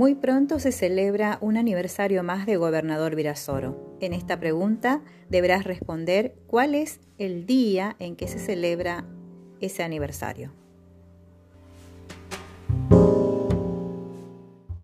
Muy pronto se celebra un aniversario más de Gobernador Virasoro. En esta pregunta deberás responder cuál es el día en que se celebra ese aniversario.